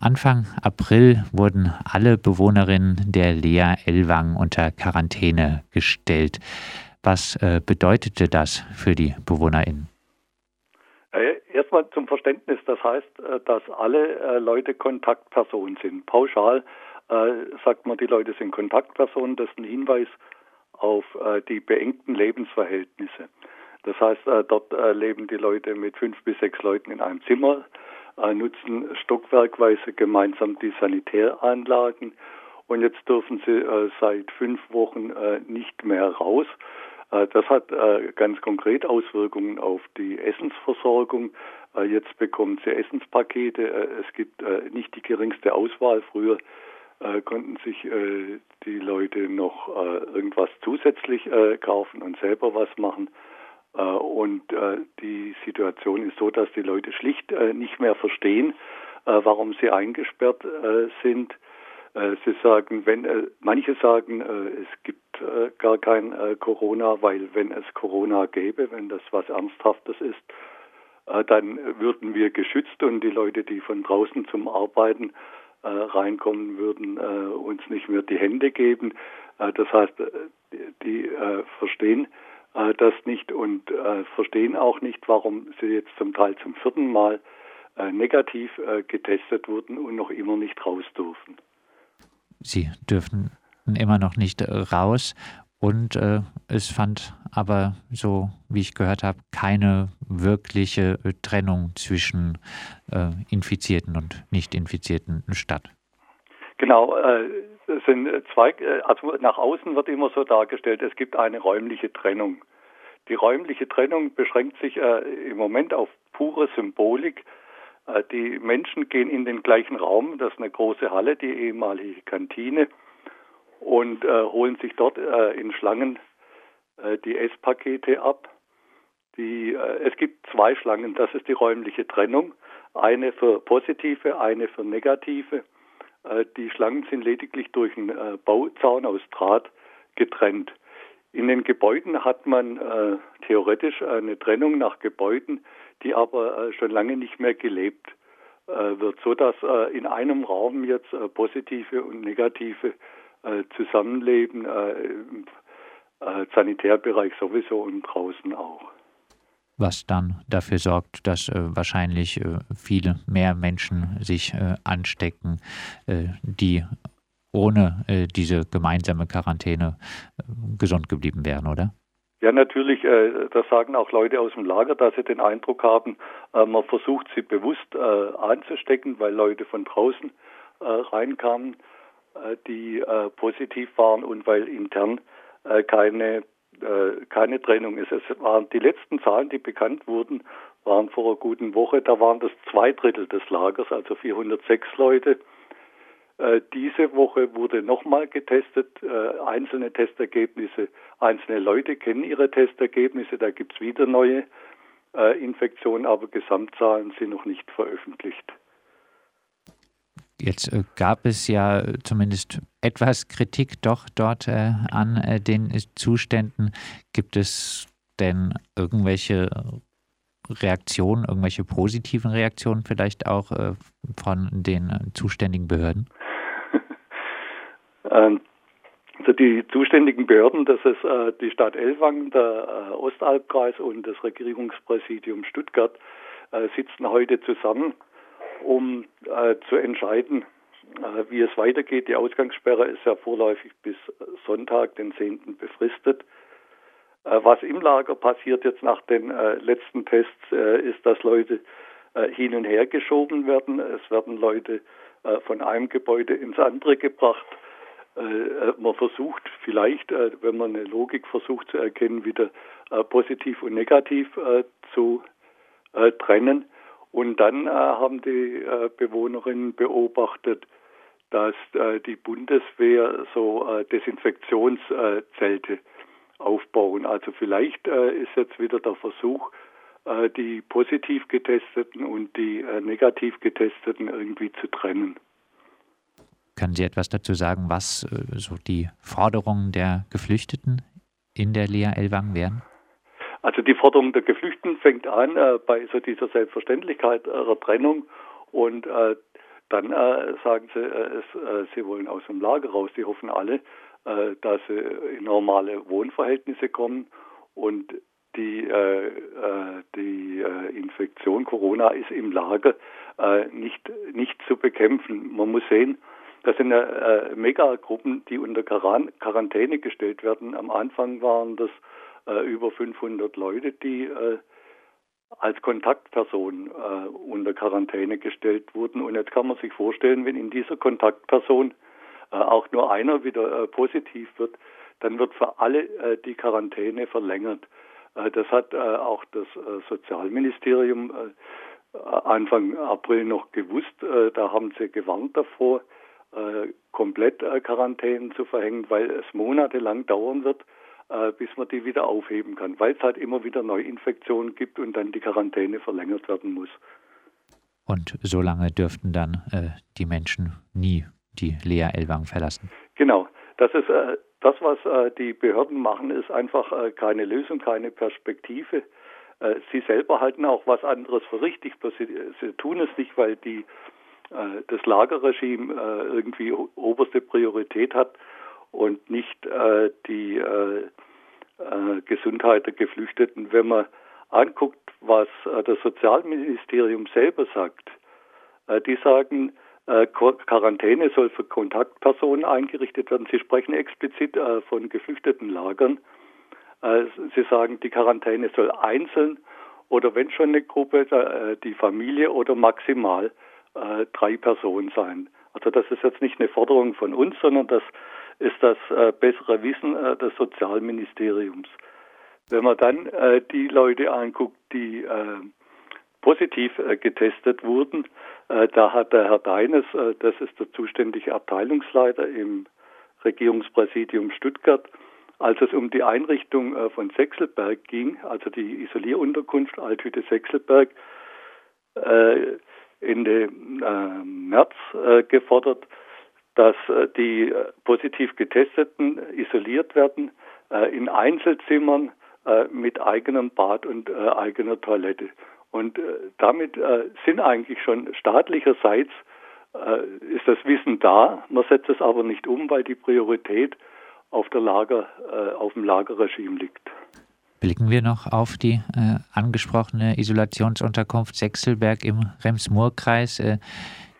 Anfang April wurden alle Bewohnerinnen der Lea Elwang unter Quarantäne gestellt. Was äh, bedeutete das für die BewohnerInnen? Äh, erstmal zum Verständnis, das heißt, äh, dass alle äh, Leute Kontaktpersonen sind. Pauschal sagt man, die Leute sind Kontaktpersonen, das ist ein Hinweis auf die beengten Lebensverhältnisse. Das heißt, dort leben die Leute mit fünf bis sechs Leuten in einem Zimmer, nutzen stockwerkweise gemeinsam die Sanitäranlagen und jetzt dürfen sie seit fünf Wochen nicht mehr raus. Äh, das hat äh, ganz konkret Auswirkungen auf die Essensversorgung. Äh, jetzt bekommen sie Essenspakete. Es gibt nicht die geringste Auswahl. Früher konnten sich die Leute noch irgendwas zusätzlich kaufen und selber was machen. Und die Situation ist so, dass die Leute schlicht nicht mehr verstehen, warum sie eingesperrt sind. Sie sagen, wenn manche sagen, es gibt äh, gar kein äh, Corona, weil wenn es Corona gäbe, wenn das was Ernsthaftes ist, äh, dann würden wir geschützt und die Leute, die von draußen zum Arbeiten äh, reinkommen, würden äh, uns nicht mehr die Hände geben. Äh, das heißt, die, die verstehen das nicht und verstehen auch nicht, warum sie jetzt zum Teil zum vierten Mal negativ getestet wurden und noch immer nicht raus dürfen. Sie dürfen immer noch nicht äh, raus. Und äh, es fand aber, so wie ich gehört habe, keine wirkliche äh, Trennung zwischen äh, Infizierten und Nicht-Infizierten statt. Genau, äh, sind zwei, äh, also nach außen wird immer so dargestellt, es gibt eine räumliche Trennung. Die räumliche Trennung beschränkt sich im Moment auf pure Symbolik. die Menschen gehen in den gleichen Raum, das ist eine große Halle, die ehemalige Kantine und äh, holen sich dort äh, in Schlangen äh, die Esspakete ab. Die, äh, es gibt zwei Schlangen, das ist die räumliche Trennung. Eine für positive, eine für negative. Äh, die Schlangen sind lediglich durch einen äh, Bauzaun aus Draht getrennt. In den Gebäuden hat man theoretisch eine Trennung nach Gebäuden, die aber schon lange nicht mehr gelebt wird, so dass in einem Raum jetzt positive und negative äh, Zusammenleben äh, im äh, Sanitärbereich sowieso und draußen auch. Was dann dafür sorgt, dass äh, wahrscheinlich äh, viele mehr Menschen sich äh, anstecken, die ohne diese gemeinsame Quarantäne gesund geblieben wären, oder? Ja, natürlich, das sagen auch Leute aus dem Lager, dass sie den Eindruck haben, man versucht sie bewusst anzustecken, weil Leute von draußen reinkamen. Äh, die äh, positiv waren und weil intern äh, keine Trennung ist. Es waren die letzten Zahlen, die bekannt wurden, waren vor einer guten Woche. Da waren das zwei Drittel des Lagers, also 406 Leute. Diese Woche wurde nochmal getestet, einzelne Testergebnisse. Einzelne Leute kennen ihre Testergebnisse, da gibt es wieder neue Infektionen, aber Gesamtzahlen sind noch nicht veröffentlicht. Jetzt äh, gab es ja zumindest etwas Kritik doch dort äh, an äh, den Zuständen. Gibt es denn irgendwelche Reaktionen, irgendwelche positiven Reaktionen vielleicht auch äh, von den äh, zuständigen Behörden? also die zuständigen Behörden, das ist äh, die Stadt Elwang, der Ostalbkreis und das Regierungspräsidium Stuttgart, sitzen heute zusammen um äh, zu entscheiden, äh, wie es weitergeht. Die Ausgangssperre ist ja vorläufig bis Sonntag, den 10. befristet. Äh, was im Lager passiert jetzt nach den äh, letzten Tests, äh, ist, dass Leute äh, hin und her geschoben werden. Es werden Leute von einem Gebäude ins andere gebracht. man versucht vielleicht, wenn man eine Logik versucht zu erkennen, wieder positiv und negativ zu trennen. Und dann äh, haben die äh, Bewohnerinnen beobachtet, dass äh, die Bundeswehr so äh, Desinfektionszelte aufbauen. Also vielleicht äh, ist jetzt wieder der Versuch, äh, die positiv getesteten und die negativ getesteten irgendwie zu trennen. Können Sie etwas dazu sagen, was so die Forderungen der Geflüchteten in der Lea Elwang wären? Also die Forderung der Geflüchteten fängt an äh, bei so dieser Selbstverständlichkeit ihrer Trennung und äh, dann äh, sagen sie, äh, es, äh, sie wollen aus dem Lager raus. Sie hoffen alle, äh, dass sie in normale Wohnverhältnisse kommen und die, äh, äh, die Infektion Corona ist im Lager nicht, nicht zu bekämpfen. Man muss sehen, das sind ja Megagruppen, die unter Quarantäne gestellt werden. Am Anfang waren das über 500 Leute, die als Kontaktperson äh, unter Quarantäne gestellt wurden. Und jetzt kann man sich vorstellen, wenn in dieser Kontaktperson äh, auch nur einer wieder äh, positiv wird, dann wird für alle äh, die Quarantäne verlängert. Äh, das hat äh, auch das Sozialministerium Anfang April noch gewusst. da haben sie gewarnt davor, komplett Quarantänen zu verhängen, weil es monatelang dauern wird, äh, bis man die wieder aufheben kann, weil es halt immer wieder Neuinfektionen gibt und dann die Quarantäne verlängert werden muss. Und so lange dürften dann äh, die Menschen nie die Lea Elwang verlassen. Genau. Das ist äh, das, was äh, die Behörden machen, ist einfach äh, keine Lösung, keine Perspektive. Sie selber halten auch was anderes für richtig. Sie, sie tun es nicht, weil die, das Lagerregime irgendwie oberste Priorität hat, und nicht äh, die äh, äh, Gesundheit der Geflüchteten. Wenn man anguckt, was äh, das Sozialministerium selber sagt, äh, die sagen, Quarantäne soll für Kontaktpersonen eingerichtet werden. Sie sprechen explizit von geflüchteten Lagern. Sie sagen, die Quarantäne soll einzeln oder wenn schon eine Gruppe, die Familie oder maximal drei Personen sein. Also das ist jetzt nicht eine Forderung von uns, sondern das ist das äh, bessere Wissen äh, des Sozialministeriums. Wenn man dann äh, die Leute anguckt, die äh, positiv äh, getestet wurden, äh, da hat der Herr Deines, das ist der zuständige Abteilungsleiter im Regierungspräsidium Stuttgart, als es um die Einrichtung von Sechselberg ging, also die Isolierunterkunft Althütte Sechselberg, Ende März gefordert, dass äh, die äh, positiv Getesteten isoliert werden äh, in Einzelzimmern mit eigenem Bad und eigener Toilette. Und damit sind eigentlich schon staatlicherseits ist das Wissen da. Man setzt es aber nicht um, weil die Priorität auf, der Lager, auf dem Lagerregime liegt. Blicken wir noch auf die äh, angesprochene Isolationsunterkunft Sechselberg im Rems-Murr-Kreis. Äh,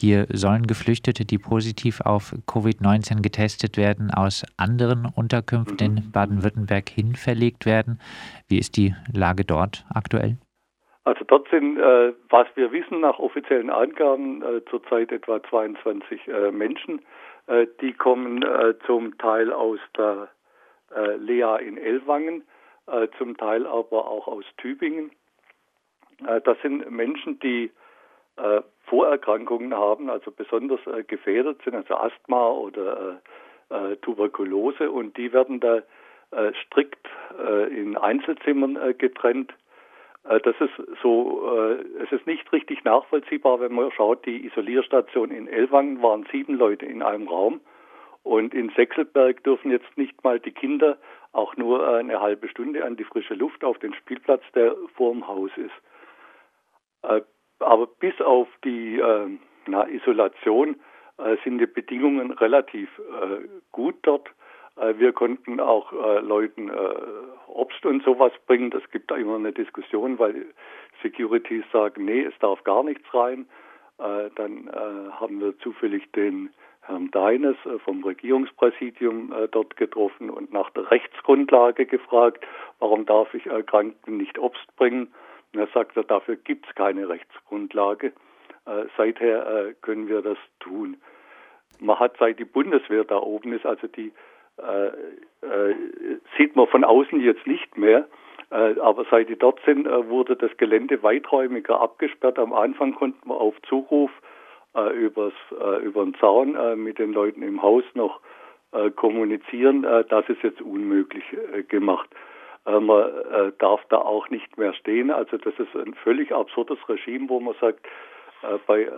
hier sollen Geflüchtete, die positiv auf Covid-19 getestet werden, aus anderen Unterkünften in Baden-Württemberg hin verlegt werden. Wie ist die Lage dort aktuell? Also dort sind, äh, was wir wissen, nach offiziellen Angaben äh, zurzeit etwa 22 äh, Menschen. Äh, die kommen äh, zum Teil aus der äh, Lea in Ellwangen, zum Teil aber auch aus Tübingen. das sind Menschen, die äh, Vorerkrankungen haben, also besonders äh, gefährdet sind, also Asthma oder äh, äh Tuberkulose und die werden da äh, strikt äh, in Einzelzimmern getrennt. Das ist so, es ist nicht richtig nachvollziehbar, wenn man schaut, die Isolierstation in Elwangen waren sieben Leute in einem Raum und in Sechselberg dürfen jetzt nicht mal die Kinder auch nur eine halbe Stunde an die frische Luft auf den Spielplatz, der vor dem Haus ist. Aber bis auf die äh, na, Isolation äh, sind die Bedingungen relativ äh, gut dort. Äh, wir konnten auch äh, Leuten äh, Obst und sowas bringen. Das gibt da immer eine Diskussion, weil Securities sagen, nee, es darf gar nichts rein. dann haben wir zufällig den Herrn Deines vom Regierungspräsidium dort getroffen und nach der Rechtsgrundlage gefragt, warum darf ich Kranken nicht Obst bringen? Er sagt, dafür gibt es keine Rechtsgrundlage. Äh, seither äh, können wir das tun. Man hat, seit die Bundeswehr da oben ist, also die äh, äh sieht man von außen jetzt nicht mehr, äh, aber seit die dort sind, äh, wurde das Gelände weiträumiger abgesperrt. Am Anfang konnten wir auf Zuruf übers, über den Zaun mit den Leuten im Haus noch kommunizieren. das ist jetzt unmöglich gemacht. Äh, man äh, darf da auch nicht mehr stehen. Also das ist ein völlig absurdes Regime, wo man sagt, äh, bei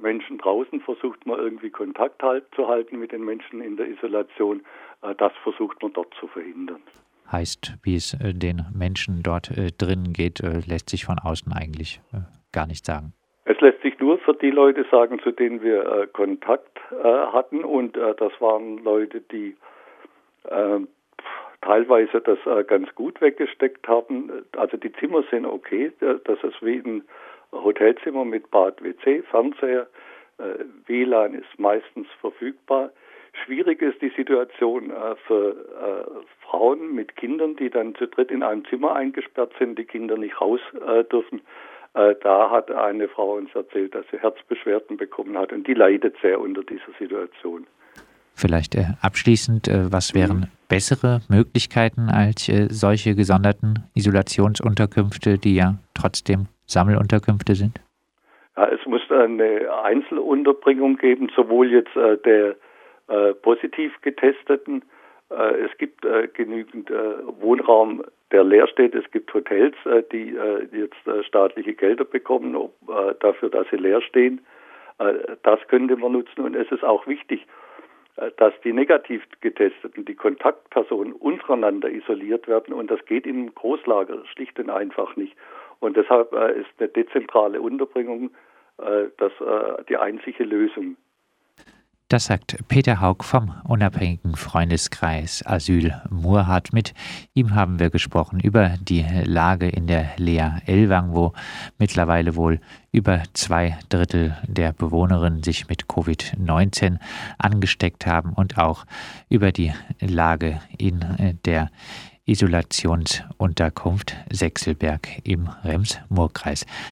Menschen draußen versucht man irgendwie Kontakt halt zu halten mit den Menschen in der Isolation. das versucht man dort zu verhindern. Heißt, wie es den Menschen dort drinnen geht, lässt sich von außen eigentlich gar nicht sagen. Es lässt sich nur für die Leute sagen, zu denen wir Kontakt hatten. Und das waren Leute, die äh, teilweise das äh, ganz gut weggesteckt haben. Also die Zimmer sind okay. Das ist wie ein Hotelzimmer mit Bad, WC, Fernseher. Äh, WLAN ist meistens verfügbar. Schwierig ist die Situation für Frauen mit Kindern, die dann zu dritt in einem Zimmer eingesperrt sind, die Kinder nicht raus dürfen. Äh, da hat eine Frau uns erzählt, dass sie Herzbeschwerden bekommen hat und die leidet sehr unter dieser Situation. Vielleicht äh, abschließend, äh, was wären mhm. bessere Möglichkeiten als äh, solche gesonderten Isolationsunterkünfte, die ja trotzdem Sammelunterkünfte sind? Ja, es muss eine Einzelunterbringung geben, sowohl jetzt äh, der äh, positiv getesteten äh, es gibt genügend Wohnraum, der leer steht. Es gibt Hotels, die jetzt staatliche Gelder bekommen dafür, dass sie leer stehen. Das könnte man nutzen und es ist auch wichtig, dass die negativ getesteten, die Kontaktpersonen untereinander isoliert werden und das geht im Großlager schlicht und einfach nicht. Und deshalb ist eine dezentrale Unterbringung das die einzige Lösung. Das sagt Peter Haug vom unabhängigen Freundeskreis Asyl Murhardt. Mit ihm haben wir gesprochen über die Lage in der Lea Elwang, wo mittlerweile wohl über zwei Drittel der Bewohnerinnen sich mit Covid-19 angesteckt haben und auch über die Lage in der Isolationsunterkunft Sechselberg im Rems-Murr-Kreis.